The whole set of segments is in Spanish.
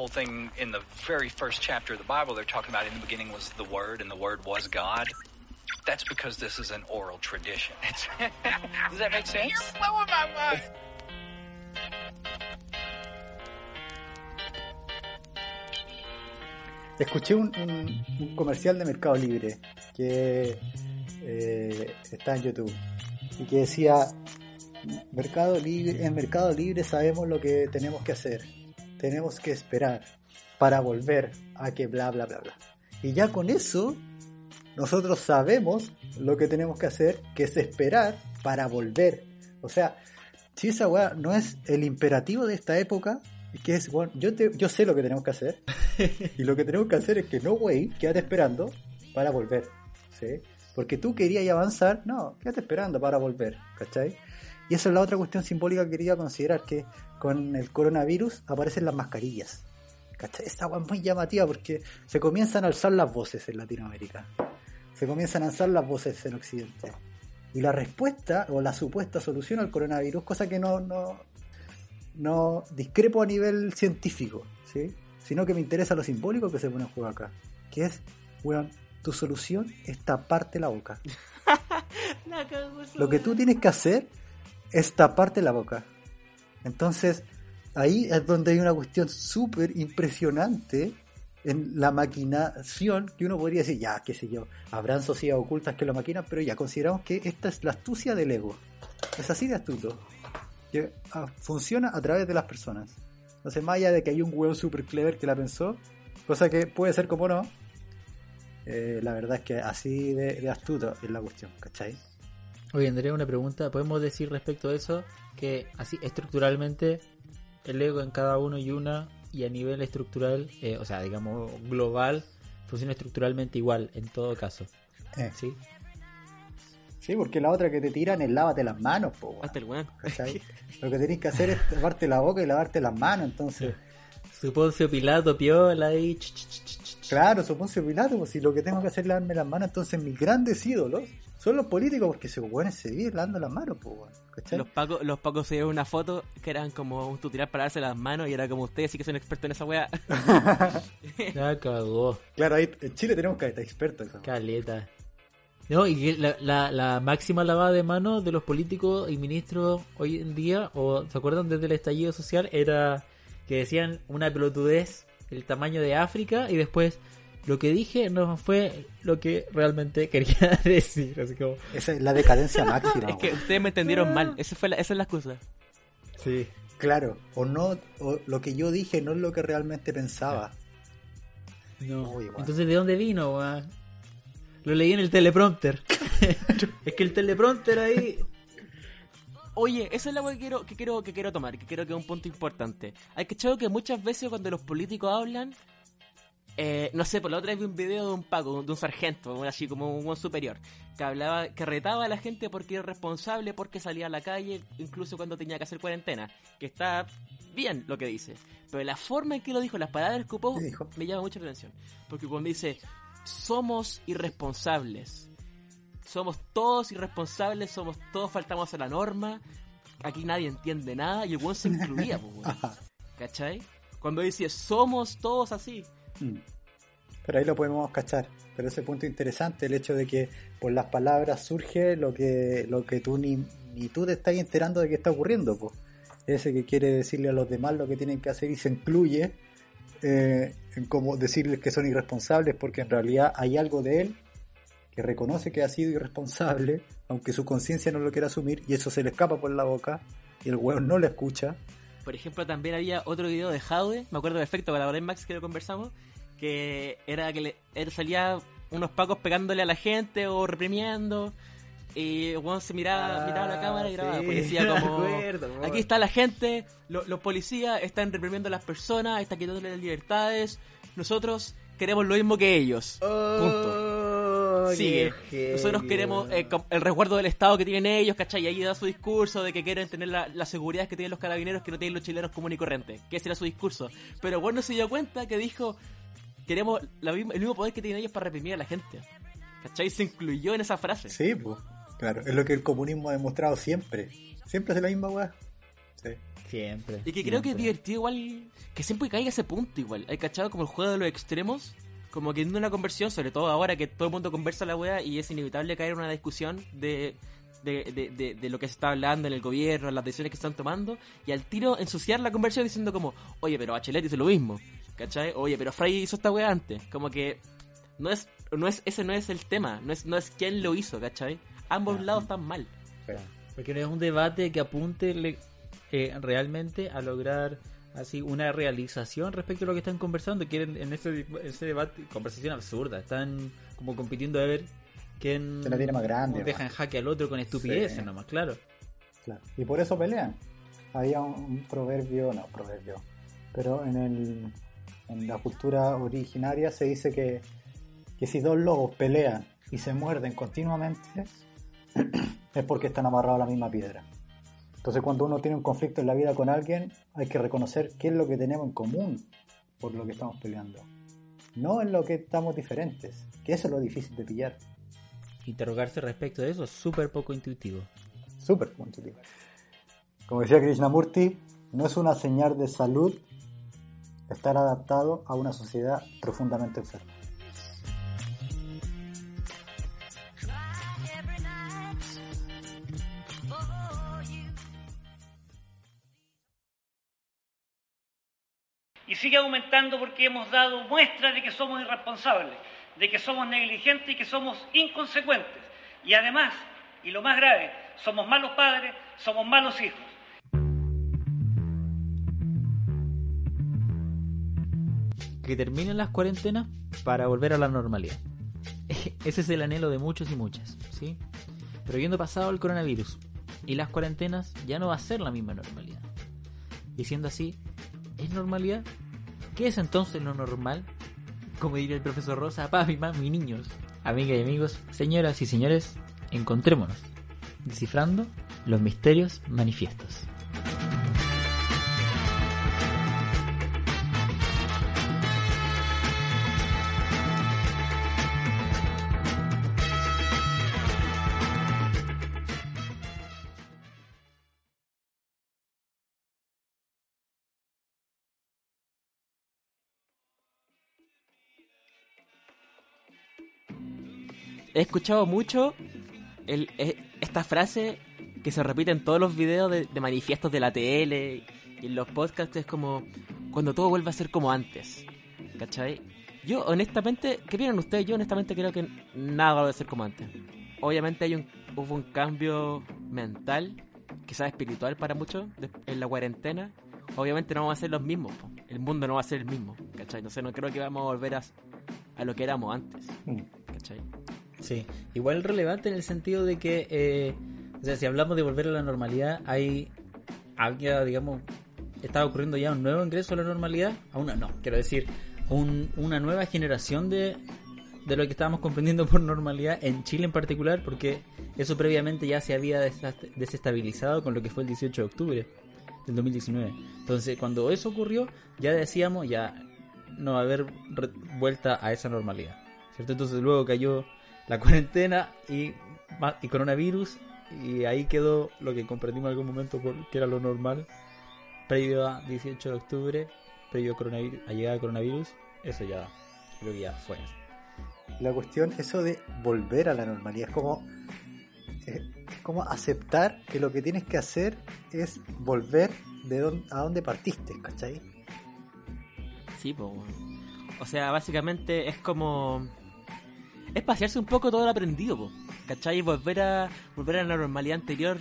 whole thing in the very first chapter of the Bible, they're talking about in the beginning was the Word, and the Word was God. That's because this is an oral tradition. Does that make sense? You're blowing my mind. Escuché un, un, un comercial de Mercado Libre que eh, está en YouTube y que decía Mercado Libre, en Mercado Libre sabemos lo que tenemos que hacer. Tenemos que esperar para volver a que bla bla bla bla. Y ya con eso nosotros sabemos lo que tenemos que hacer, que es esperar para volver. O sea, si esa weá no es el imperativo de esta época, que es, bueno, yo, te, yo sé lo que tenemos que hacer, y lo que tenemos que hacer es que no, wey, quédate esperando para volver, ¿sí? Porque tú querías avanzar, no, quédate esperando para volver, ¿cachai? Y esa es la otra cuestión simbólica que quería considerar, que con el coronavirus aparecen las mascarillas. ¿Cachai? Esta agua es muy llamativa porque se comienzan a alzar las voces en Latinoamérica. Se comienzan a alzar las voces en Occidente. Y la respuesta o la supuesta solución al coronavirus, cosa que no, no, no discrepo a nivel científico, ¿sí? sino que me interesa lo simbólico que se pone en juego acá. Que es, weón, tu solución es taparte la boca. Lo que tú tienes que hacer es taparte la boca. Entonces, ahí es donde hay una cuestión súper impresionante en la maquinación que uno podría decir, ya, qué sé yo, habrán sociedades ocultas que lo maquinan, pero ya consideramos que esta es la astucia del ego. Es así de astuto. Que ah, funciona a través de las personas. Entonces, más allá de que hay un huevo super clever que la pensó, cosa que puede ser como no, eh, la verdad es que así de, de astuto es la cuestión, ¿cachai? Oye, Andrea, una pregunta. ¿Podemos decir respecto a eso que así estructuralmente el ego en cada uno y una y a nivel estructural, eh, o sea, digamos global, funciona estructuralmente igual en todo caso? Eh. ¿Sí? Sí, porque la otra que te tiran es lávate las manos, po, Hasta el weón. Lo que tenés que hacer es lavarte la boca y lavarte las manos, entonces... Su Poncio Pilato, piola ahí. ch, ch, ch, ch, ch. Claro, supongo Pilato, pues si lo que tengo que hacer es lavarme las manos, entonces mis grandes ídolos son los políticos, porque se buenos se viven lavando las manos, pues, ¿cachai? Los pacos, los pacos se dieron una foto que eran como un tutorial para darse las manos y era como ustedes sí que son expertos en esa weá. Ya cagó. Claro, ahí en Chile tenemos que estar expertos. eso. Caleta. No, y la, la máxima lavada de manos de los políticos y ministros hoy en día, o ¿se acuerdan desde el estallido social? Era que decían una pelotudez el tamaño de África y después lo que dije no fue lo que realmente quería decir. Así como, Esa es la decadencia máxima. es que ustedes me entendieron mal. Esa, fue la, esa es la excusa. sí. Claro, o no, o lo que yo dije no es lo que realmente pensaba. No. Uy. Entonces, ¿de dónde vino? Lo leí en el teleprompter. es que el teleprompter ahí. Oye, esa es la que quiero, que quiero, que quiero tomar, que creo que es un punto importante. Hay que echar que muchas veces cuando los políticos hablan, eh, no sé, por la otra vez vi un video de un paco, de un sargento, así como un buen superior, que hablaba, que retaba a la gente porque era responsable, porque salía a la calle, incluso cuando tenía que hacer cuarentena, que está bien lo que dice. Pero la forma en que lo dijo, las palabras que ocupó, me llama mucho la atención. Porque cuando dice, somos irresponsables, somos todos irresponsables, somos todos faltamos a la norma, aquí nadie entiende nada, y el weón se incluía, pues, weón. ¿cachai? Cuando dice, somos todos así. Mm. Pero ahí lo podemos cachar. Pero ese punto interesante, el hecho de que por las palabras surge lo que, lo que tú ni, ni tú te estás enterando de que está ocurriendo. Pues. Ese que quiere decirle a los demás lo que tienen que hacer y se incluye eh, en como decirles que son irresponsables porque en realidad hay algo de él que reconoce que ha sido irresponsable, aunque su conciencia no lo quiera asumir y eso se le escapa por la boca y el hueón no le escucha. Por ejemplo, también había otro video de Jaude, me acuerdo perfecto, con la en Max que lo conversamos, que era que le, él salía unos pacos pegándole a la gente o reprimiendo. Y Juan se miraba, Ah, miraba la cámara y grababa. sí, pues decía como: acuerdo, weón. Aquí está la gente, lo- los policías están reprimiendo a las personas, están quitándole las libertades. Nosotros queremos lo mismo que ellos. Punto. Sigue. Nosotros queremos eh, el resguardo del Estado que tienen ellos, ¿cachai? Y ahí da su discurso de que quieren tener la, la seguridad que tienen los carabineros que no tienen los chilenos comunes y corrientes. Que ese era su discurso. Pero bueno, se dio cuenta que dijo, queremos la misma- el mismo poder que tienen ellos para reprimir a la gente. ¿Cachai? Se incluyó en esa frase. Sí, pues. Claro, es lo que el comunismo ha demostrado siempre. Siempre hace la misma weá. Sí. Siempre. Y que creo que es siempre. divertido igual que siempre caiga ese punto igual. Hay cachado como el juego de los extremos, como que en una conversión, sobre todo ahora que todo el mundo conversa la wea y es inevitable caer en una discusión de, de, de, de, de lo que se está hablando en el gobierno, las decisiones que están tomando, y al tiro ensuciar la conversión diciendo como, oye, pero Bachelet hizo lo mismo, ¿cachai? Oye, pero Fray hizo esta wea antes. Como que no es, no es, ese no es el tema, no es, no es quién lo hizo, ¿cachai? Ambos Ajá. lados están mal. Porque no es un debate que apunte eh, realmente a lograr así una realización respecto a lo que están conversando. Quieren en ese, ese debate, conversación absurda. Están como compitiendo a ver quién ¿Quién la tiene más grande, deja en jaque al otro con estupideces Sí. nomás, claro. Claro. Y por eso pelean. Había un, un proverbio, no, proverbio, pero en, el, en la cultura originaria se dice que, que si dos lobos pelean y se muerden continuamente, es porque están amarrados a la misma piedra. Entonces cuando uno tiene un conflicto en la vida con alguien, hay que reconocer qué es lo que tenemos en común por lo que estamos peleando. No en lo que estamos diferentes, que eso es lo difícil de pillar. Interrogarse respecto de eso es súper poco intuitivo. Súper puntual. Como decía Krishnamurti, no es una señal de salud estar adaptado a una sociedad profundamente enferma. Sigue aumentando porque hemos dado muestra de que somos irresponsables, de que somos negligentes y que somos inconsecuentes. Y además, y lo más grave, somos malos padres, somos malos hijos. Que terminen las cuarentenas para volver a la normalidad. Ese es el anhelo de muchos y muchas, ¿sí? Pero viendo pasado el coronavirus y las cuarentenas, ya no va a ser la misma normalidad. Y siendo así, ¿es normalidad? ¿Qué es entonces lo normal? Como diría el profesor Rosa, papi, mami, niños, amigas y amigos, señoras y señores, encontrémonos, descifrando los misterios manifiestos. He escuchado mucho el, e- esta frase que se repite en todos los videos de, de manifiestos de la tele y en los podcasts es como cuando todo vuelve a ser como antes. ¿Cachai? Yo honestamente, ¿qué opinan ustedes? Yo honestamente creo que nada va a ser como antes. Obviamente hay un, hubo un cambio mental, quizás espiritual para muchos, de- en la cuarentena. Obviamente no vamos a ser los mismos, po. el mundo no va a ser el mismo, ¿cachai? No sé, no creo que vamos a volver a, a lo que éramos antes, Mm. ¿cachai? Sí, igual relevante en el sentido de que, eh, o sea, si hablamos de volver a la normalidad, hay, había, digamos, está ocurriendo ya un nuevo ingreso a la normalidad, a una, no, quiero decir, un- una nueva generación de, de lo que estábamos comprendiendo por normalidad en Chile en particular, porque eso previamente ya se había desestabilizado con lo que fue el 18 de octubre del 2019. Entonces, cuando eso ocurrió, ya decíamos, ya no va a haber vuelta a esa normalidad. ¿Cierto? Entonces luego cayó la cuarentena y, y coronavirus y ahí quedó lo que comprendimos en algún momento por, que era lo normal previo a 18 de octubre, previo a, coronavirus, a llegada del coronavirus, eso ya creo que ya fue. La cuestión, eso de volver a la normalidad, es como, es, es como aceptar que lo que tienes que hacer es volver de don- a donde partiste, ¿cachai? Sí, weón. O sea, básicamente es como. Es pasearse un poco todo lo aprendido, po. ¿Cachai? Y volver a, volver a la normalidad anterior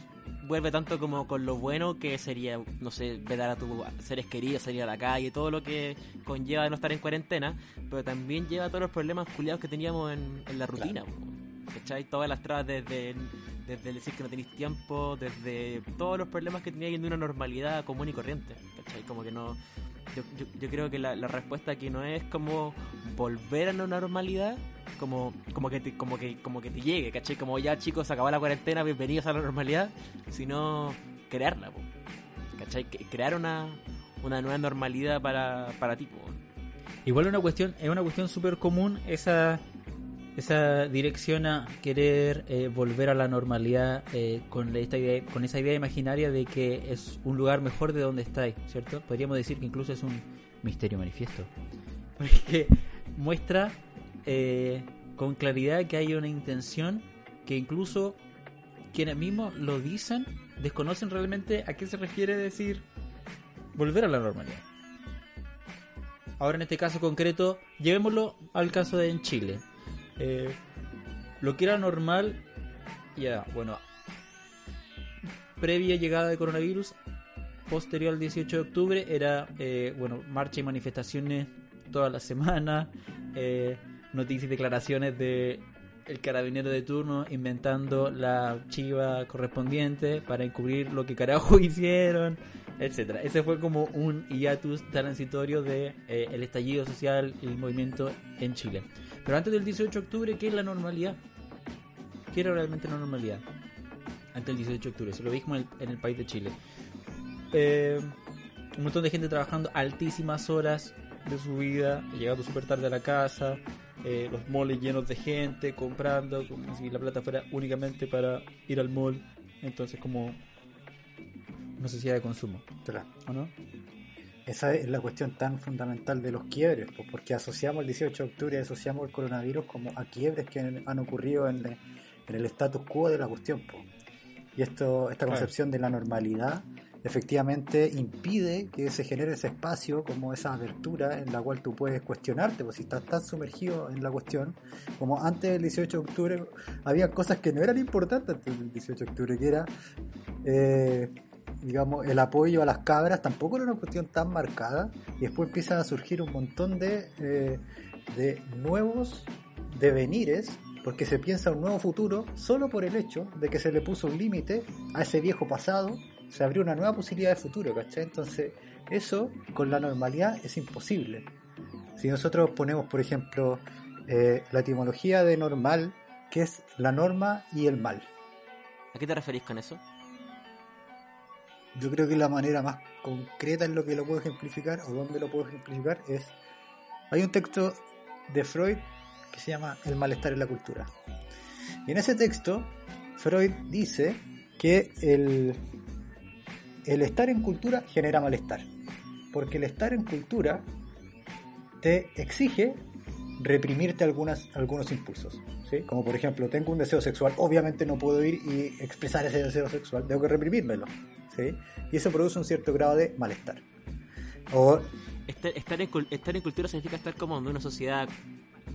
vuelve tanto como con lo bueno que sería, no sé, ver a tus seres queridos, salir a la calle, todo lo que conlleva no estar en cuarentena, pero también lleva todos los problemas culiados que teníamos en, en la rutina, po. ¿Cachai? Todas las trabas desde, decir que no tenéis tiempo, desde todos los problemas que teníais en una normalidad común y corriente, ¿cachai? Como que no, yo, yo, yo creo que la, la respuesta aquí no es como volver a la normalidad, como, como que te, como que, como que te llegue, ¿cachai? Como ya chicos, acabó la cuarentena, bienvenidos a la normalidad, sino crearla, po, ¿cachai? Crear una, una nueva normalidad para, para ti, po. Igual una cuestión, es una cuestión súper común esa esa dirección a querer eh, volver a la normalidad eh, con, esta idea, con esa idea imaginaria de que es un lugar mejor de donde estáis, ¿cierto? Podríamos decir que incluso es un misterio manifiesto. Porque muestra eh, con claridad que hay una intención que incluso quienes mismos lo dicen desconocen realmente a qué se refiere decir volver a la normalidad. Ahora en este caso concreto, llevémoslo al caso de en Chile. Eh, lo que era normal, ya, bueno, previa llegada de coronavirus, posterior al 18 de octubre, era, eh, bueno, marcha y manifestaciones toda la semana, eh, noticias y declaraciones de el carabinero de turno inventando la chiva correspondiente para encubrir lo que carajo hicieron, etcétera. Ese fue como un hiatus transitorio de el estallido social y el movimiento en Chile. Pero antes del 18 de octubre, ¿qué es la normalidad? ¿Qué era realmente la normalidad? Antes del 18 de octubre, se lo dijimos en el, país de Chile. Eh, un montón de gente trabajando altísimas horas de su vida, llegando súper tarde a la casa, eh, los moles llenos de gente, comprando, como si la plata fuera únicamente para ir al mall. Entonces, como necesidad de consumo. ¿O no? Esa es la cuestión tan fundamental de los quiebres, porque asociamos el 18 de octubre, asociamos el coronavirus como a quiebres que han ocurrido en, el status quo de la cuestión. Y esto, esta concepción de la normalidad efectivamente impide que se genere ese espacio, como esa abertura en la cual tú puedes cuestionarte, pues si estás tan sumergido en la cuestión, como antes del 18 de octubre había cosas que no eran importantes antes del 18 de octubre, que era... Eh, digamos, el apoyo a las cabras tampoco era una cuestión tan marcada y después empiezan a surgir un montón de, eh, de nuevos devenires porque se piensa un nuevo futuro solo por el hecho de que se le puso un límite a ese viejo pasado, se abrió una nueva posibilidad de futuro, ¿cachai? Entonces, eso con la normalidad es imposible. Si nosotros ponemos, por ejemplo, eh, la etimología de normal, que es la norma y el mal. ¿A qué te referís con eso? Yo creo que la manera más concreta en lo que lo puedo ejemplificar o donde lo puedo ejemplificar es hay un texto de Freud que se llama El malestar en la cultura. Y en ese texto Freud dice que el, el estar en cultura genera malestar, porque el estar en cultura te exige reprimirte algunas, algunos impulsos. ¿sí? Como por ejemplo, tengo un deseo sexual, obviamente no puedo ir y expresar ese deseo sexual, tengo que reprimírmelo. Y eso produce un cierto grado de malestar. O... Estar, en, estar en cultura significa estar como en una sociedad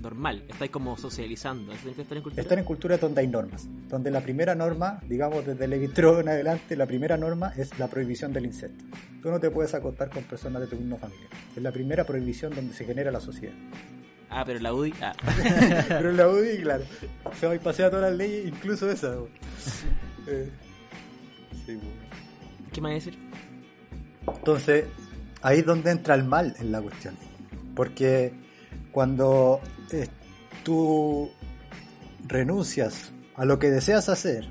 normal, estar como socializando. Estar en, cultura? estar en cultura donde hay normas, donde la primera norma, digamos desde el en adelante, la primera norma es la prohibición del insecto. Tú no te puedes acostar con personas de tu misma familia. Es la primera prohibición donde se genera la sociedad. Ah, pero la UDI. Ah. pero la UDI, claro. Se va a pasear todas las leyes, incluso esa. Eh, sí, ¿Qué me va a decir? Entonces, ahí es donde entra el mal en la cuestión. Porque cuando eh, tú renuncias a lo que deseas hacer,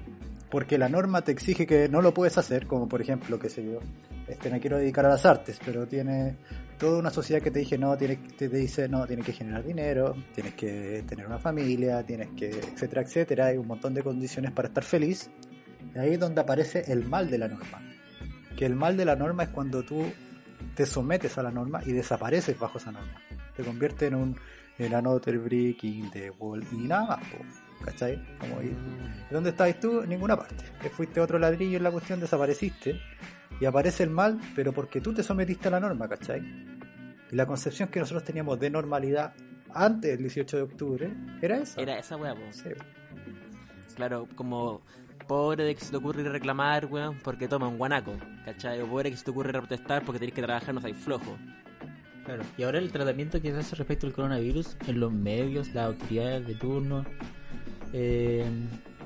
porque la norma te exige que no lo puedes hacer, como por ejemplo, qué sé yo, este, me quiero dedicar a las artes, pero tiene toda una sociedad que te dice no, te, te dice no, tienes que generar dinero, tienes que tener una familia, tienes que, etcétera, etcétera, hay un montón de condiciones para estar feliz. Ahí es donde aparece el mal de la norma que el mal de la norma es cuando tú te sometes a la norma y desapareces bajo esa norma. Te convierte en un another breaking de wall y nada más. ¿Cachai? Como ¿Dónde estabas tú? En ninguna parte. Te fuiste otro ladrillo en la cuestión, desapareciste y aparece el mal, pero porque tú te sometiste a la norma, ¿cachai? Y la concepción que nosotros teníamos de normalidad antes del 18 de octubre era esa. Era esa weá, Claro, como pobre de que se te ocurre reclamar, weón, porque toma un guanaco, ¿cachai? O pobre que se te ocurre protestar porque tenés que trabajar, no hay flojo. Claro, y ahora el tratamiento que se hace respecto al coronavirus en los medios, las autoridades de turno, eh,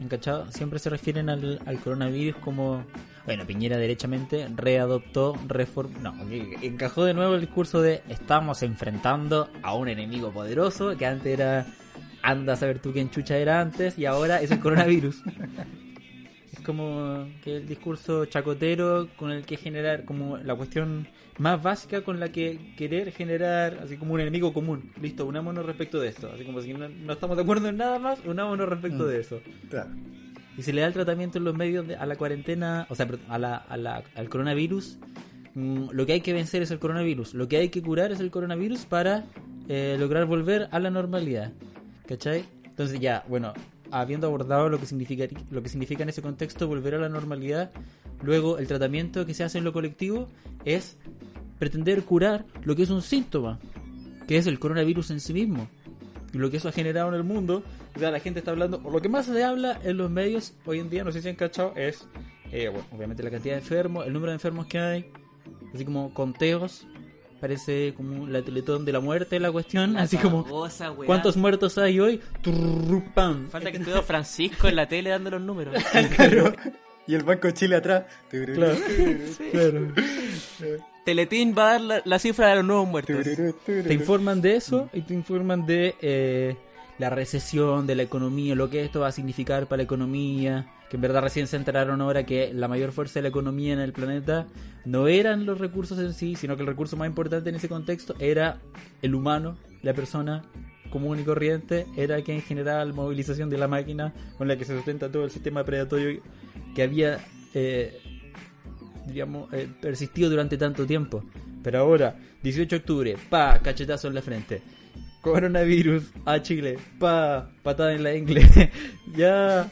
¿cachado? Siempre se refieren al, coronavirus como, bueno, Piñera derechamente readoptó, reformó, no, encajó de nuevo el discurso de estamos enfrentando a un enemigo poderoso que antes era anda a saber tú quién chucha era antes y ahora es el coronavirus. como que el discurso chacotero con el que generar como la cuestión más básica con la que querer generar así como un enemigo común. Listo, unámonos respecto de esto. Así como si no, estamos de acuerdo en nada más, unámonos respecto mm. de eso. Claro. Y se le da el tratamiento en los medios a la cuarentena, o sea, a la, a la, al coronavirus. Mm, lo que hay que vencer es el coronavirus. Lo que hay que curar es el coronavirus para eh, lograr volver a la normalidad. ¿Cachai? Entonces ya, bueno, habiendo abordado lo que significa lo que significa en ese contexto volver a la normalidad, luego el tratamiento que se hace en lo colectivo es pretender curar lo que es un síntoma, que es el coronavirus en sí mismo. Y lo que eso ha generado en el mundo, o la gente está hablando, o lo que más se habla en los medios hoy en día, no sé si han cachado, es, eh, bueno, obviamente la cantidad de enfermos, el número de enfermos que hay, así como conteos Parece como la teletón de la muerte la cuestión. así como, ¿cuántos muertos hay hoy? Falta que estuviera Francisco en la tele dando los números. Y el Banco de Chile atrás. Claro. Teletín va a dar la, cifra de los nuevos muertos. Te informan de eso y te informan de eh, la recesión, de la economía, lo que esto va a significar para la economía que en verdad recién se enteraron ahora que la mayor fuerza de la economía en el planeta no eran los recursos en sí, sino que el recurso más importante en ese contexto era el humano, la persona común y corriente, era quien generaba la movilización de la máquina con la que se sustenta todo el sistema predatorio que había, eh, digamos, eh, persistido durante tanto tiempo. Pero ahora, 18 de octubre, pa, cachetazo en la frente coronavirus a Chile, pa, patada en la ingle, ya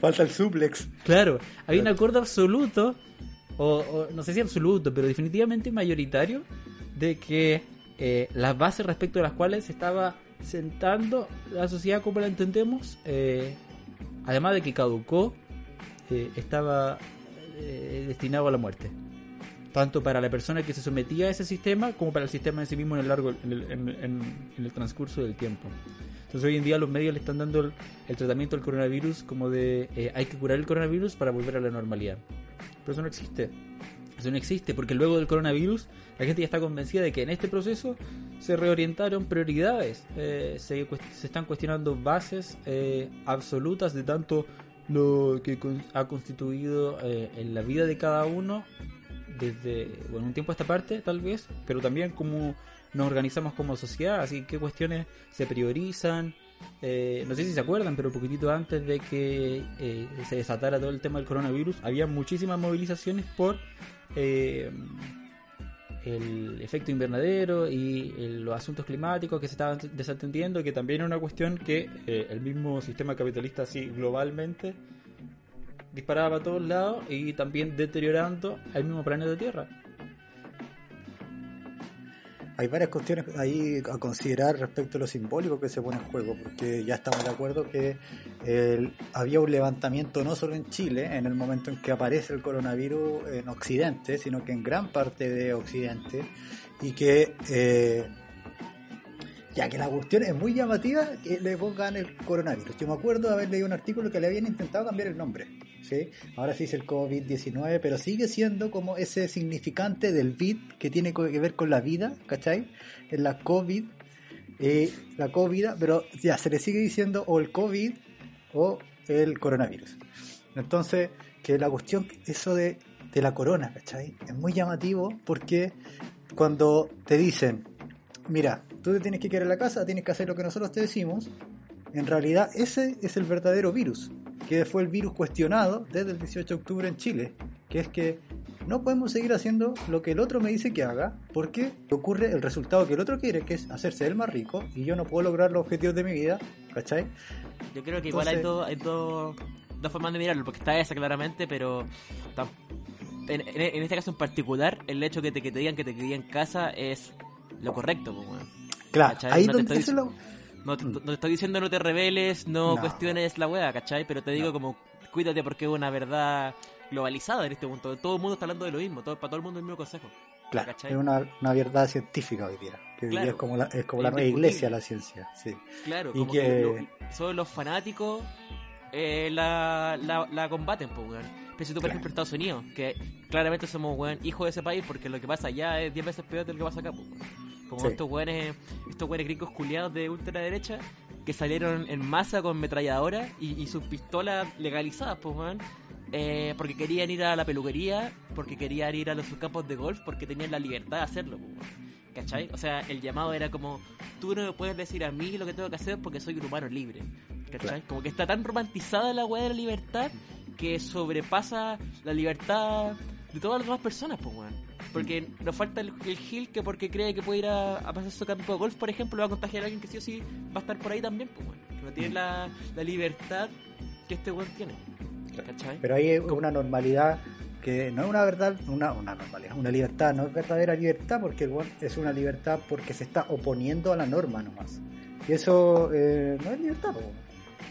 Falta el suplex. Claro, hay un acuerdo absoluto, o, no sé si absoluto, pero definitivamente mayoritario, de que eh, las bases respecto a las cuales se estaba sentando la sociedad como la entendemos, eh, además de que caducó, eh, estaba destinado a la muerte. Tanto para la persona que se sometía a ese sistema como para el sistema en sí mismo en el, largo, en el transcurso del tiempo. Entonces hoy en día los medios le están dando el, tratamiento del coronavirus como de eh, hay que curar el coronavirus para volver a la normalidad. Pero eso no existe. Eso no existe porque luego del coronavirus la gente ya está convencida de que en este proceso se reorientaron prioridades, eh, se, están cuestionando bases eh, absolutas de tanto lo que ha constituido en la vida de cada uno desde bueno, un tiempo a esta parte tal vez, pero también como nos organizamos como sociedad, así que cuestiones se priorizan. Eh, no sé si se acuerdan, pero un poquitito antes de que eh, se desatara todo el tema del coronavirus, había muchísimas movilizaciones por eh, el efecto invernadero y los asuntos climáticos que se estaban desatendiendo, que también era una cuestión que el mismo sistema capitalista así globalmente disparaba a todos lados y también deteriorando el mismo planeta Tierra hay varias cuestiones ahí a considerar respecto a lo simbólico que se pone en juego, porque ya estamos de acuerdo que había un levantamiento no solo en Chile, en el momento en que aparece el coronavirus en Occidente, sino que en gran parte de Occidente, y que eh, ya que la cuestión es muy llamativa que le pongan el coronavirus. Yo me acuerdo de haber leído un artículo que le habían intentado cambiar el nombre. ¿Sí? Ahora se dice el COVID-19, pero sigue siendo como ese significante del vid que tiene que ver con la vida, ¿cachai? En la COVID, eh, la COVID, pero ya se le sigue diciendo o el COVID o el coronavirus. Entonces, que la cuestión, eso de, de la corona, ¿cachai? Es muy llamativo porque cuando te dicen, mira, tú te tienes que quedar en la casa, tienes que hacer lo que nosotros te decimos, en realidad ese es el verdadero virus, que fue el virus cuestionado desde el 18 de octubre en Chile, que es que no podemos seguir haciendo lo que el otro me dice que haga, porque ocurre el resultado que el otro quiere, que es hacerse el más rico, y yo no puedo lograr los objetivos de mi vida, ¿cachai? Yo creo que igual hay, todo, hay dos formas de mirarlo, porque está esa claramente, pero en, este caso en particular, el hecho que te, que te digan que te quería en casa es lo correcto, pues, Claro, ahí no donde te no, te, estoy diciendo no te reveles, no, cuestiones la weá, ¿cachai? Pero te digo como, cuídate porque es una verdad globalizada en este punto. Todo el mundo está hablando de lo mismo, todo, para todo el mundo el mismo consejo. Claro, es una, una, verdad científica hoy día. Que es como la, es como la nueva iglesia la ciencia. Sí. Claro, y que, solo los fanáticos eh, la, la, combaten, pues, weón. Pero si tú, por ejemplo, Estados Unidos, que claramente somos, weón, hijos de ese país, porque lo que pasa allá es 10 veces peor de lo que pasa acá, pues, como estos weones, estos weones gringos culiados de ultraderecha que salieron en masa con metralladoras y, sus pistolas legalizadas, pues, weón. Eh, porque querían ir a la peluquería, porque querían ir a los campos de golf, porque tenían la libertad de hacerlo, pues, weón. ¿Cachai? O sea, el llamado era como, tú no me puedes decir a mí lo que tengo que hacer porque soy un humano libre. ¿Cachai? Como que está tan romantizada la weá de la libertad que sobrepasa la libertad de todas las demás personas, pues, weón. Porque nos falta el, el Gil que porque cree que puede ir a, pasar su campo de golf, por ejemplo, va a contagiar a alguien que sí o sí va a estar por ahí también, pues, weón. Que no tiene mm. la, la libertad que este weón tiene. ¿Cachai? Pero hay una normalidad que no es una verdad, una, una normalidad, una libertad, no es verdadera libertad porque el es una libertad porque se está oponiendo a la norma nomás. Y eso eh, no es libertad.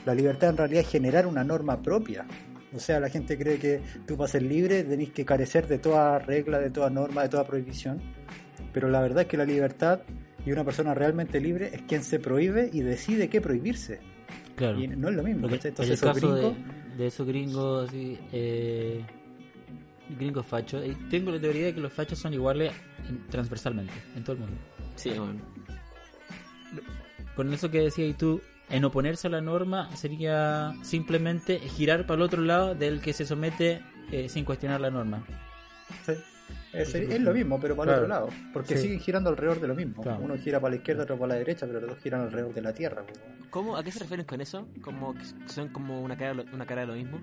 La libertad en realidad es generar una norma propia. O sea, la gente cree que tú para ser libre tenés que carecer de toda regla, de toda norma, de toda prohibición. Pero la verdad es que la libertad y una persona realmente libre es quien se prohíbe y decide qué prohibirse. Claro. Y no es lo mismo. Entonces, en el caso de, de, esos gringos, eh, gringos fachos, tengo la teoría de que los fachos son iguales transversalmente, en todo el mundo. Sí, bueno. Con eso que decías tú, en oponerse a la norma sería simplemente girar para el otro lado del que se somete eh, sin cuestionar la norma. Sí. Es, lo mismo, pero para el otro lado. Porque siguen girando alrededor de lo mismo. Uno gira para la izquierda, otro para la derecha, pero los dos giran alrededor de la Tierra. ¿Cómo? ¿A qué se refieren con eso? ¿Como son como una cara, una cara de lo mismo?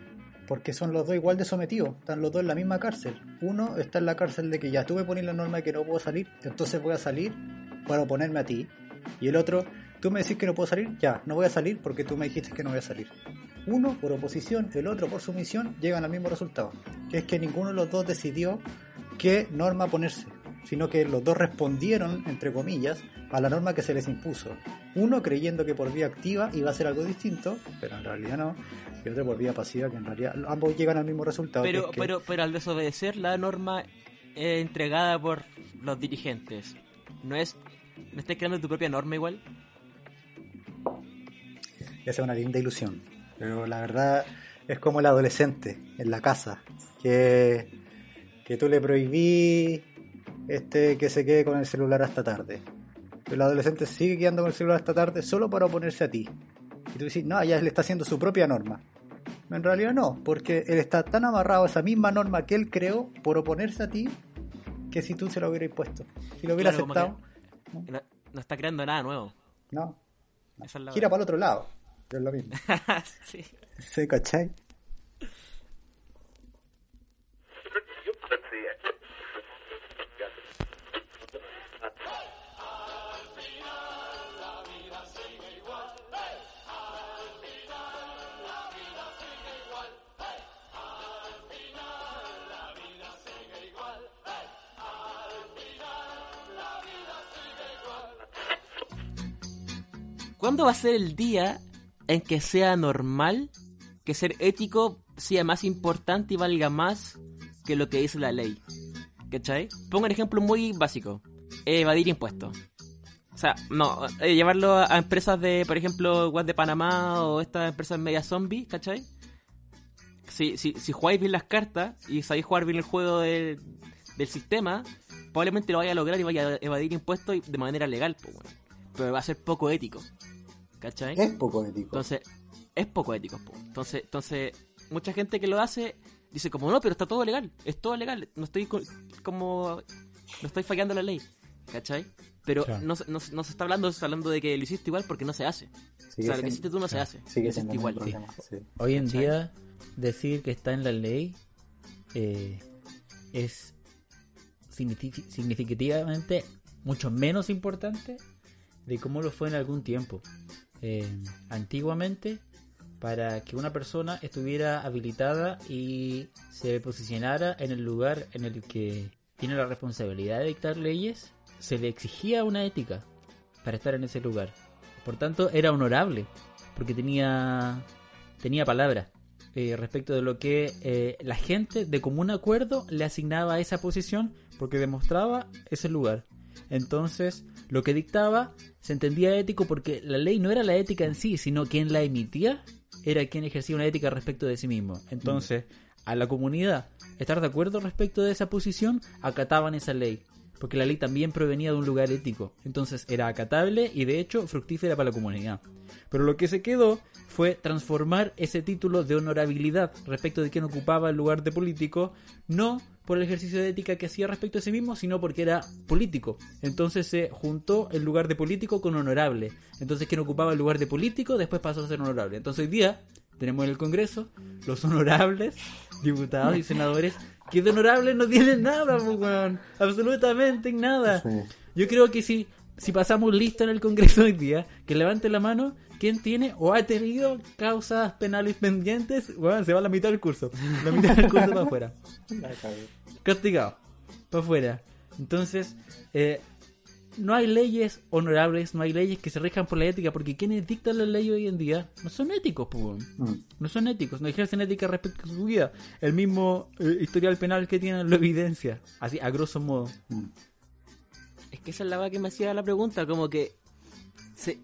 Porque son los dos igual de sometidos. Están los dos en la misma cárcel. Uno está en la cárcel de que ya tuve poner la norma de que no puedo salir, entonces voy a salir para oponerme a ti. Y el otro Tú me decís que no puedo salir, ya, no voy a salir porque tú me dijiste que no voy a salir. Uno por oposición, el otro por sumisión, llegan al mismo resultado, que es que ninguno de los dos decidió qué norma ponerse, sino que los dos respondieron, entre comillas, a la norma que se les impuso. Uno creyendo que por vía activa iba a ser algo distinto, pero en realidad no, y otro por vía pasiva, que en realidad ambos llegan al mismo resultado. Pero, pero, pero al desobedecer la norma entregada por los dirigentes, ¿no es... ¿No estás creando tu propia norma igual? Esa es una linda ilusión. Pero la verdad es como el adolescente en la casa, que, que tú le prohibí este, que se quede con el celular hasta tarde. Pero el adolescente sigue quedando con el celular hasta tarde solo para oponerse a ti. Y tú dices, no, ya él está haciendo su propia norma. En realidad no, porque él está tan amarrado a esa misma norma que él creó por oponerse a ti, que si tú se lo hubieras puesto, si lo hubieras aceptado. No, está creando nada nuevo. No. Gira para el otro lado es lo mismo. sí. ¿Sí, cachai? ¿Cuándo va a ser el día en que sea normal que ser ético sea más importante y valga más que lo que dice la ley. ¿Cachai? Pongo un ejemplo muy básico. Evadir impuestos. O sea, no, eh, llevarlo a empresas de, por ejemplo, Web de Panamá o estas empresas media zombie, ¿cachai? Si, si, si jugáis bien las cartas y sabéis jugar bien el juego del sistema, probablemente lo vaya a lograr y vaya a evadir impuestos de manera legal, pero va a ser poco ético. ¿Cachai? Es poco ético. Entonces, es poco ético. Entonces, entonces, mucha gente que lo hace dice como, no, pero está todo legal, es todo legal, no estoy como, no estoy fallando la ley, ¿cachai? Pero no, no, se está hablando, se está hablando de que lo hiciste igual porque no se hace. o sea, lo que hiciste tú no se hace. Sigue siendo igual. Hoy en día, decir que está en la ley eh, es significativamente mucho menos importante de cómo lo fue en algún tiempo. Eh, antiguamente para que una persona estuviera habilitada y se posicionara en el lugar en el que tiene la responsabilidad de dictar leyes, se le exigía una ética para estar en ese lugar. Por tanto, era honorable, porque tenía, tenía palabra eh, respecto de lo que eh, la gente de común acuerdo le asignaba a esa posición, porque demostraba ese lugar. Entonces, lo que dictaba se entendía ético porque la ley no era la ética en sí, sino quien la emitía era quien ejercía una ética respecto de sí mismo. Entonces, a la comunidad estar de acuerdo respecto de esa posición, acataban esa ley. porque la ley también provenía de un lugar ético, entonces era acatable y de hecho fructífera para la comunidad. Pero lo que se quedó fue transformar ese título de honorabilidad respecto de quien ocupaba el lugar de político, no por el ejercicio de ética que hacía respecto a sí mismo, sino porque era político. Entonces se juntó el lugar de político con honorable. Entonces quien ocupaba el lugar de político después pasó a ser honorable. Entonces hoy día tenemos en el Congreso los honorables diputados y senadores que de honorables no tienen nada, pues, absolutamente nada. Yo creo que si, si pasamos lista en el Congreso hoy día, que levante la mano quien tiene o ha tenido causas penales pendientes, bueno, se va a la mitad del curso. La mitad del curso para afuera. Castigado. Para afuera. Entonces, eh, no hay leyes honorables, no hay leyes que se rijan por la ética, porque quienes dictan la ley hoy en día no son éticos, pues. no son éticos, no ejercen ética respecto a su vida. El mismo eh, historial penal que tienen lo evidencia, así a grosso modo. Mm. Es que esa es la que me hacía la pregunta, como que se,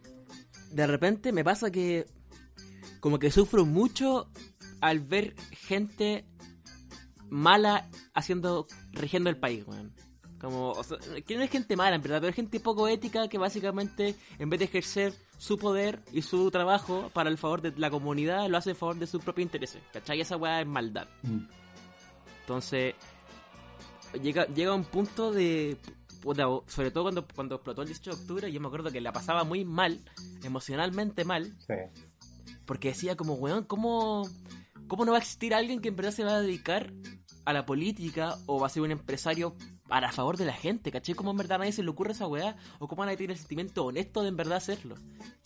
de repente me pasa que como que sufro mucho al ver gente mala haciendo, rigiendo el país, weón. Como, que no es gente mala en verdad, pero es gente poco ética que básicamente en vez de ejercer su poder y su trabajo para el favor de la comunidad, lo hace en favor de sus propios intereses. ¿Cachai? Esa weá es maldad. Mm. Entonces, llega, llega un punto de sobre todo cuando, cuando explotó el 18 de octubre, yo me acuerdo que la pasaba muy mal, emocionalmente mal. Porque decía como, weón, ¿cómo, ¿cómo no va a existir alguien que en verdad se va a dedicar a la política o va a ser un empresario para favor de la gente, ¿cachai? ¿Cómo en verdad a nadie se le ocurre esa weá? ¿O cómo nadie tiene el sentimiento honesto de en verdad hacerlo?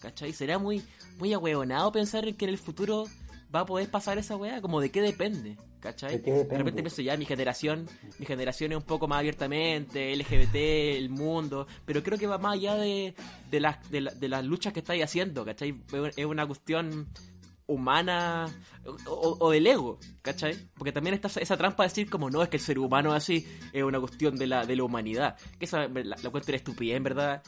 ¿Cachai? Sería muy, muy ahueonado pensar en que en el futuro va a poder pasar esa weá, como de qué depende, ¿cachai? ¿De, repente pienso ya, mi generación, mi generación es un poco más abiertamente, LGBT, el mundo, pero creo que va más allá de, de, las, de, de las luchas que estáis haciendo, ¿cachai? Es una cuestión humana o, del ego, ¿cachai? Porque también está esa trampa de decir como no, es que el ser humano así es una cuestión de la, de la humanidad. Que esa la, la cuestión es estupidez, en verdad.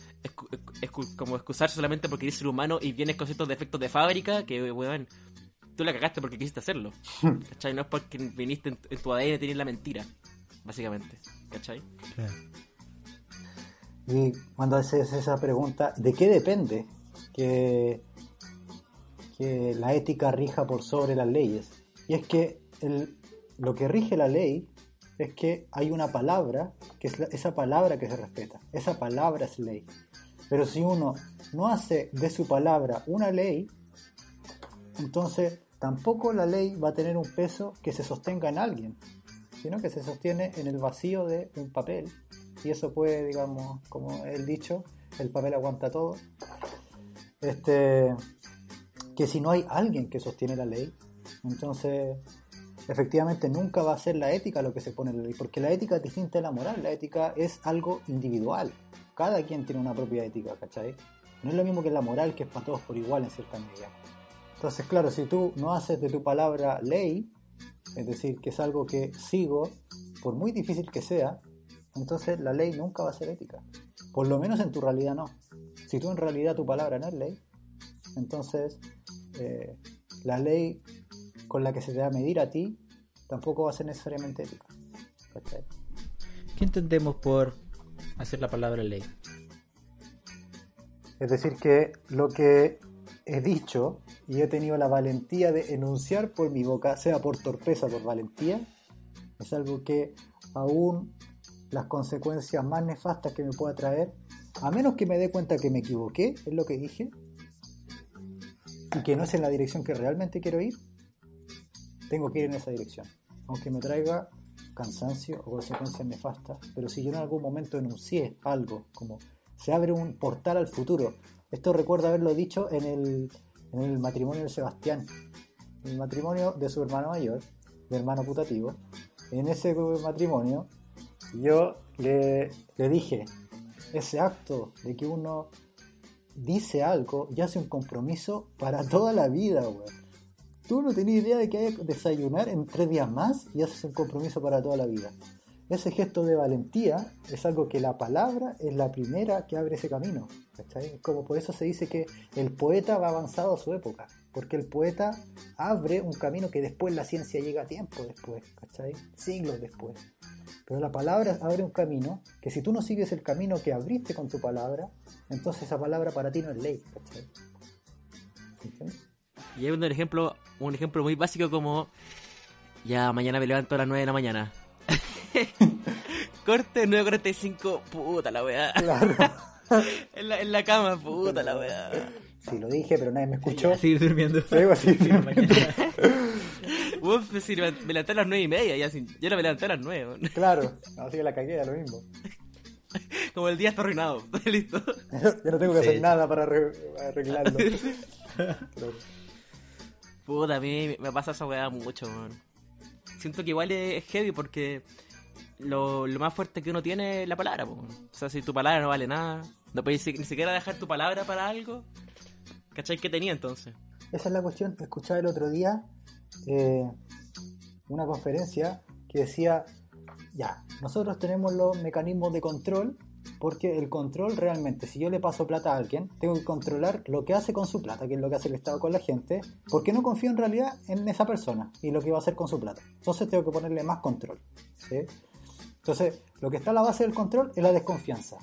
Es, como excusar solamente porque eres ser humano y vienes con ciertos defectos de fábrica que, weón, tú la cagaste porque quisiste hacerlo. ¿Cachai? No es porque viniste en, tu ADN tener la mentira, básicamente. ¿Cachai? Y cuando haces esa pregunta, ¿de qué depende que, que la ética rija por sobre las leyes? Y es que lo que rige la ley es que hay una palabra, que es esa palabra que se respeta. Esa palabra es ley. Pero si uno no hace de su palabra una ley, entonces tampoco la ley va a tener un peso que se sostenga en alguien, sino que se sostiene en el vacío de un papel. Y eso puede, digamos, como el dicho, el papel aguanta todo. Este, que si no hay alguien que sostiene la ley, entonces efectivamente nunca va a ser la ética lo que se pone en la ley, porque la ética es distinta de la moral, la ética es algo individual. Cada quien tiene una propia ética, ¿cachai? No es lo mismo que la moral, que es para todos por igual en cierta medida. Entonces, claro, si tú no haces de tu palabra ley, es decir, que es algo que sigo, por muy difícil que sea, entonces la ley nunca va a ser ética. Por lo menos en tu realidad no. Si tú en realidad tu palabra no es ley, entonces eh, la ley con la que se te va a medir a ti tampoco va a ser necesariamente ética. ¿Qué entendemos por hacer la palabra ley? Es decir, que lo que he dicho y he tenido la valentía de enunciar por mi boca, sea por torpeza o por valentía, es algo que aún las consecuencias más nefastas que me pueda traer, a menos que me dé cuenta que me equivoqué, es lo que dije, y que no es en la dirección que realmente quiero ir, tengo que ir en esa dirección. Aunque me traiga cansancio o consecuencias nefastas, pero si yo en algún momento enuncié algo como se abre un portal al futuro, esto recuerdo haberlo dicho en el, en el matrimonio de Sebastián, el matrimonio de su hermano mayor, de hermano putativo. En ese matrimonio yo le, le dije, ese acto de que uno dice algo y hace un compromiso para toda la vida, weón. Tú no tenías idea de que hay que desayunar en tres días más y haces un compromiso para toda la vida. Ese gesto de valentía es algo que la palabra es la primera que abre ese camino. Como por eso se dice que el poeta va avanzado a su época, porque el poeta abre un camino que después la ciencia llega a tiempo después, ¿cachai? Siglos después. Pero la palabra abre un camino que si tú no sigues el camino que abriste con tu palabra, entonces esa palabra para ti no es ley. ¿cachai? ¿Entiendes? Y hay un ejemplo, un ejemplo muy básico como ya mañana me levanto a las 9 de la mañana. Corte 9.45, puta la weá. Claro. en, la, en la cama, puta la weá. Sí, lo dije, pero nadie me escuchó. A seguir durmiendo. Sí, sí. Uf, si me me levanté a las 9 y media, ya, sin- yo no me levanté a las 9. weón. Claro, así que la cagué, da lo mismo. Como el día está arruinado, listo. Yo no tengo que Sí. hacer nada para arre- arreglarlo. Puta, a mí me pasa esa weá mucho, weón. Siento que igual es heavy porque lo, lo más fuerte que uno tiene es la palabra, po. O sea, si tu palabra no vale nada, no puedes ni siquiera dejar tu palabra para algo, ¿cachai? que tenía entonces? Esa es la cuestión. Escuchaba el otro día eh, una conferencia que decía, ya, nosotros tenemos los mecanismos de control porque el control realmente, si yo le paso plata a alguien, tengo que controlar lo que hace con su plata, que es lo que hace el Estado con la gente, porque no confío en realidad en esa persona y lo que va a hacer con su plata. Entonces tengo que ponerle más control. Entonces, lo que está a la base del control es la desconfianza.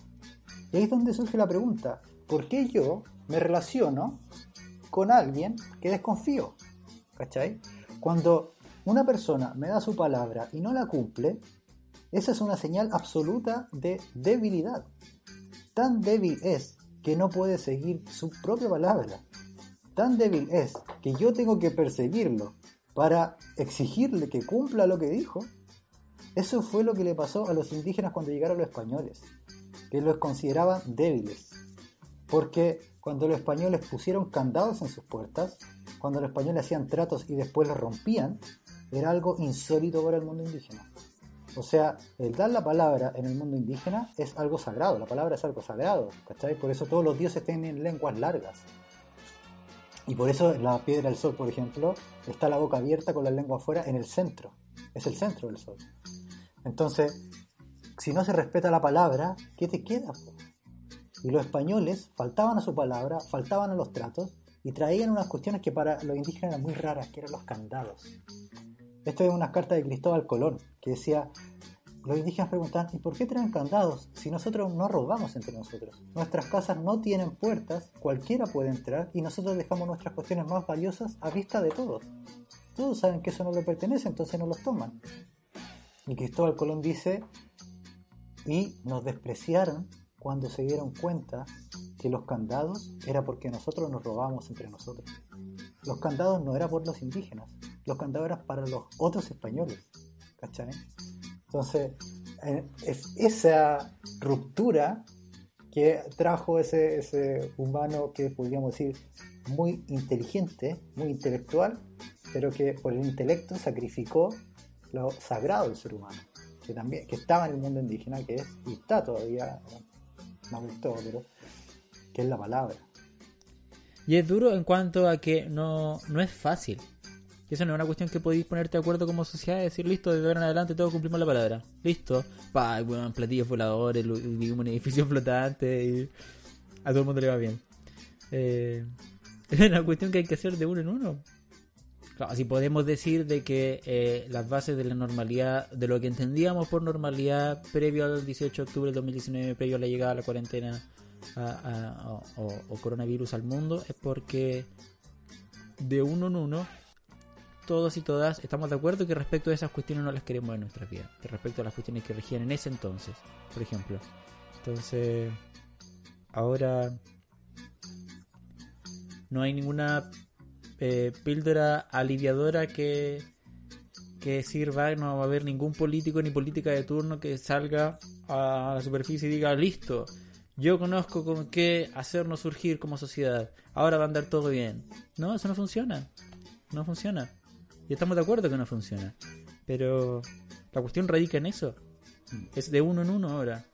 Y ahí es donde surge la pregunta, ¿por qué yo me relaciono con alguien que desconfío? ¿Cachai? Cuando una persona me da su palabra y no la cumple, esa es una señal absoluta de debilidad. Tan débil es que no puede seguir su propia palabra. Tan débil es que yo tengo que perseguirlo para exigirle que cumpla lo que dijo. Eso fue lo que le pasó a los indígenas cuando llegaron los españoles, que los consideraban débiles. Porque cuando los españoles pusieron candados en sus puertas, cuando los españoles hacían tratos y después los rompían, era algo insólito para el mundo indígena. O sea, el dar la palabra en el mundo indígena es algo sagrado, la palabra es algo sagrado, ¿cachai? Por eso todos los dioses tienen lenguas largas. Y por eso la piedra del sol, por ejemplo, está la boca abierta con la lengua afuera en el centro. Es el centro del sol. Entonces, si no se respeta la palabra, ¿qué te queda? Y los españoles faltaban a su palabra, faltaban a los tratos y traían unas cuestiones que para los indígenas eran muy raras, que eran los candados. Esto es una carta de Cristóbal Colón, que decía, los indígenas preguntaban, ¿y por qué traen candados si nosotros no robamos entre nosotros? Nuestras casas no tienen puertas, cualquiera puede entrar y nosotros dejamos nuestras cuestiones más valiosas a vista de todos. Todos saben que eso no le pertenece, entonces no los toman. Y Cristóbal Colón dice, y nos despreciaron cuando se dieron cuenta que los candados era porque nosotros nos robábamos entre nosotros. Los candados no era por los indígenas, los candados eran para los otros españoles. ¿Cachai? Entonces, eh, es esa ruptura que trajo ese, ese humano que podríamos decir muy inteligente, muy intelectual, pero que por el intelecto sacrificó lo sagrado del ser humano, que también que estaba en el mundo indígena, que es y está todavía, no del todo, pero que es la palabra. Y es duro en cuanto a que no, no es fácil. Y eso no es una cuestión que podéis ponerte de acuerdo como sociedad y decir, listo, de ahora en adelante todos cumplimos la palabra. Listo. Pa, weón, platillos voladores, vivimos un edificio flotante y a todo el mundo le va bien. Eh, es una cuestión que hay que hacer de uno en uno. Claro, si podemos decir de que eh, las bases de la normalidad, de lo que entendíamos por normalidad previo al 18 de octubre del 2019, previo a la llegada de la cuarentena o- o coronavirus al mundo, es porque de uno en uno, todos y todas estamos de acuerdo que respecto a esas cuestiones no las queremos en nuestras vidas, que respecto a las cuestiones que regían en ese entonces, por ejemplo. Entonces, ahora no hay ninguna eh, píldora aliviadora que, que sirva, no va a haber ningún político ni política de turno que salga a la superficie y diga, listo, yo conozco con qué hacernos surgir como sociedad, ahora va a andar todo bien. No, eso no funciona, no funciona. Y estamos de acuerdo que no funciona. Pero la cuestión radica en eso. Es de uno en uno ahora.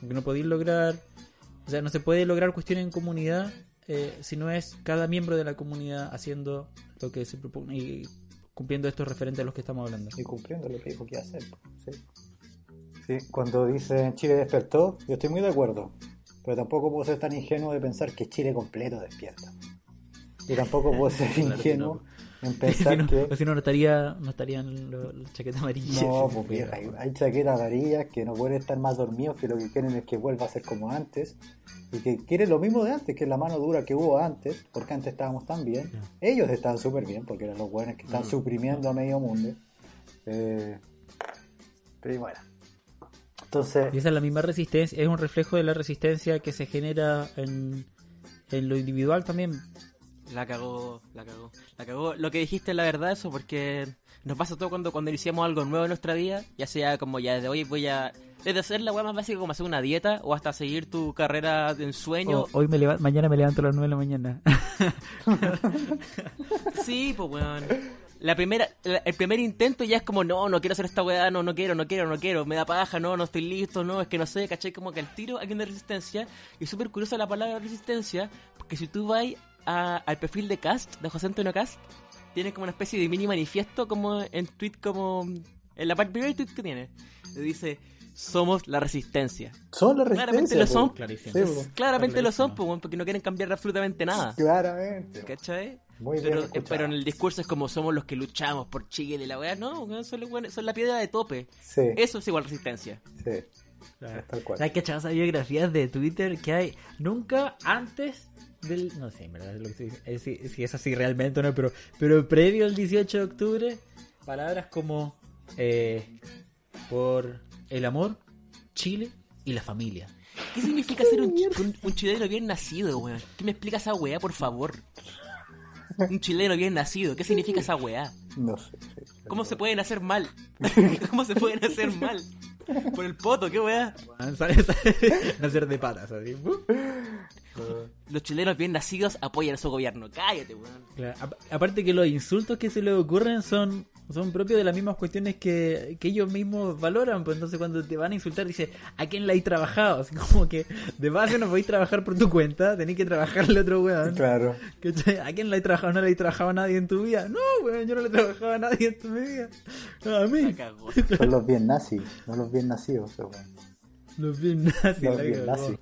Porque no podéis lograr... O sea, no se puede lograr cuestiones en comunidad eh, si no es cada miembro de la comunidad haciendo lo que se propone y cumpliendo estos referentes a los que estamos hablando. y cumpliendo lo que dijo que iba a hacer. ¿sí? Sí, cuando dice Chile despertó, yo estoy muy de acuerdo, pero tampoco puedo ser tan ingenuo de pensar que Chile completo despierta. Y tampoco puedo ser Claro ingenuo si no, que... Si no, no, estaría, no estarían las chaquetas amarillas. No, pues vieja, hay, hay chaquetas amarillas que no pueden estar más dormidos que lo que quieren es que vuelva a ser como antes y que quieren lo mismo de antes, que es la mano dura que hubo antes, porque antes estábamos tan bien. Ellos estaban súper bien, porque eran los buenos que están Mm. suprimiendo a medio mundo. Eh, pero bueno. Entonces, Y esa es la misma resistencia, es un reflejo de la resistencia que se genera en, en lo individual también. La cagó, la cagó. La cagó. Lo que dijiste es la verdad, eso, porque nos pasa todo cuando, cuando iniciamos algo nuevo en nuestra vida, ya sea como ya desde hoy voy a. Desde hacer la weá más básica como hacer una dieta o hasta seguir tu carrera de ensueño. O- hoy me levanto, mañana me levanto a las 9 de la mañana. Sí, pues weón. La primera, la- el primer intento ya es como, no, no quiero hacer esta weá, no, no quiero, no quiero, no quiero, me da paja, no, no estoy listo, no, es que no sé, caché como que al tiro hay una resistencia. Y súper curiosa la palabra resistencia, porque si tú vas a- al perfil de Cast, de José Antonio Cast, tiene como una especie de mini manifiesto como en tweet, como en la parte primer tweet que tiene. Le dice, somos la resistencia. son la Claramente resistencia. lo son. Sí. Claramente lo son, pues, porque no quieren cambiar absolutamente nada. Claramente. ¿Cachai? Muy bien pero, escuchado. pero en el discurso es como somos los que luchamos por Chile y la weá, no, son, los son la piedra de tope. Sí, Eso es igual resistencia. sí, tal cual. ¿Sabes que esas biografías de Twitter que hay nunca antes del... No sé, en verdad, es lo que estoy diciendo, si, si es así realmente o no, pero, pero previo al 18 de octubre, palabras como eh, por el amor, Chile y la familia. ¿Qué significa ser un, chi- un, un chileno bien nacido, weón? ¿Qué me explica esa weá, por favor? Un chileno bien nacido, ¿qué significa esa weá? No sé. ¿Cómo se pueden hacer mal? ¿Cómo se pueden hacer mal? Por el poto, qué weá. ¿Sabes? Nacer de patas, así. Los chilenos bien nacidos apoyan a su gobierno. Cállate, weón. Claro, Aparte que los insultos que se les ocurren son, son propios de las mismas cuestiones que, que ellos mismos valoran. Pues entonces cuando te van a insultar dice, ¿a quién la hay trabajado? Así como que de base no podéis trabajar por tu cuenta, tenéis que trabajarle a otro weón. Claro. ¿A quién la hay trabajado? ¿No le hay trabajado a nadie en tu vida? No, weón, yo no le he trabajado a nadie en tu vida. A mí. La. Son los bien nazis, no los bien nacidos. pero bueno. Los bien nazis. Los la bien nazis.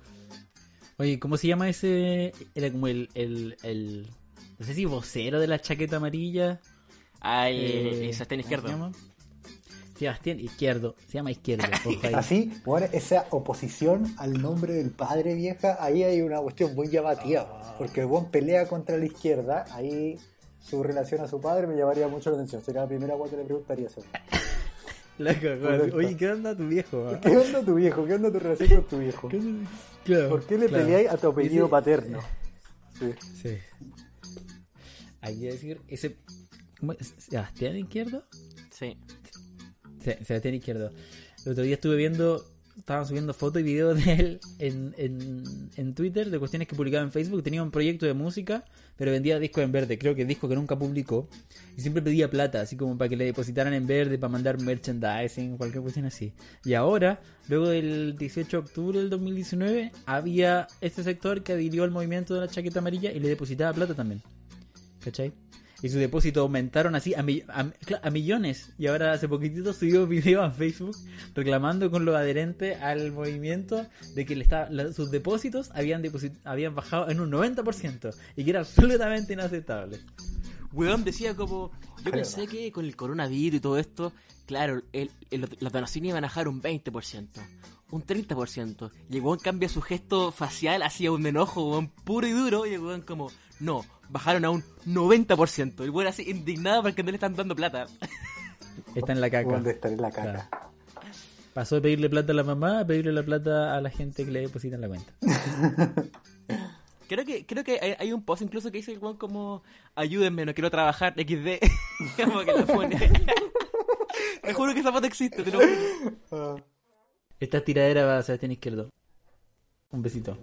Oye, ¿cómo se llama ese? Era como el, el, el no sé si vocero de la chaqueta amarilla. Ay, Eh, esa está en ¿cómo se izquierdo. llama? Sebastián Izquierdo, se llama Izquierdo. Así, bueno, esa oposición al nombre del padre vieja, ahí hay una cuestión muy llamativa. Porque el buen pelea contra la izquierda, ahí su relación a su padre me llamaría mucho la atención. Sería la primera cosa que le preguntaría eso. La cagó. Correcto. Oye, ¿qué onda tu viejo? ah? ¿Qué onda tu viejo? ¿Qué onda tu relación con tu viejo? ¿Qué onda? Claro, ¿Por qué le claro. peleáis a tu apellido Ese- paterno? Sí. Sí. Hay que decir, ese. ¿Sebastián Izquierdo? Sí. Se- Sebastián Izquierdo. El otro día estuve viendo, estaban subiendo fotos y videos de él en, en, en Twitter de cuestiones que publicaba en Facebook. Tenía un proyecto de música, pero vendía discos en verde. Creo que disco que nunca publicó. Y siempre pedía plata, así como para que le depositaran en verde, para mandar merchandising, cualquier cuestión así. Y ahora, luego del 18 de octubre del 2019, había este sector que adhirió al movimiento de la chaqueta amarilla y le depositaba plata también. ¿Cachai? Y sus depósitos aumentaron así a, mi- a- cla- a millones. Y ahora hace poquitito subió un video a Facebook reclamando con los adherentes al movimiento de que le estaba, la- sus depósitos habían, deposit- habían bajado en un 90% y que era absolutamente inaceptable. Weón decía como, yo pensé que con el coronavirus y todo esto, claro, el, el- las donaciones iban a bajar un 20%, un 30%. Y el weón cambia su gesto facial hacia un enojo, weón, puro y duro. Y el weón como, no, bajaron a un 90%. El weón así indignado porque no le están dando plata. Está en la caca. ¿Dónde estaré en la caca? Pasó de pedirle plata a la mamá a pedirle la plata a la gente que le deposita en la cuenta. Creo que, creo que hay, hay un post incluso que dice el weón como, ayúdenme, no quiero trabajar, XD. como que lo pone. Te juro que esa foto existe, te lo juro. Esta tiradera va a Sebastián Izquierdo. Un besito.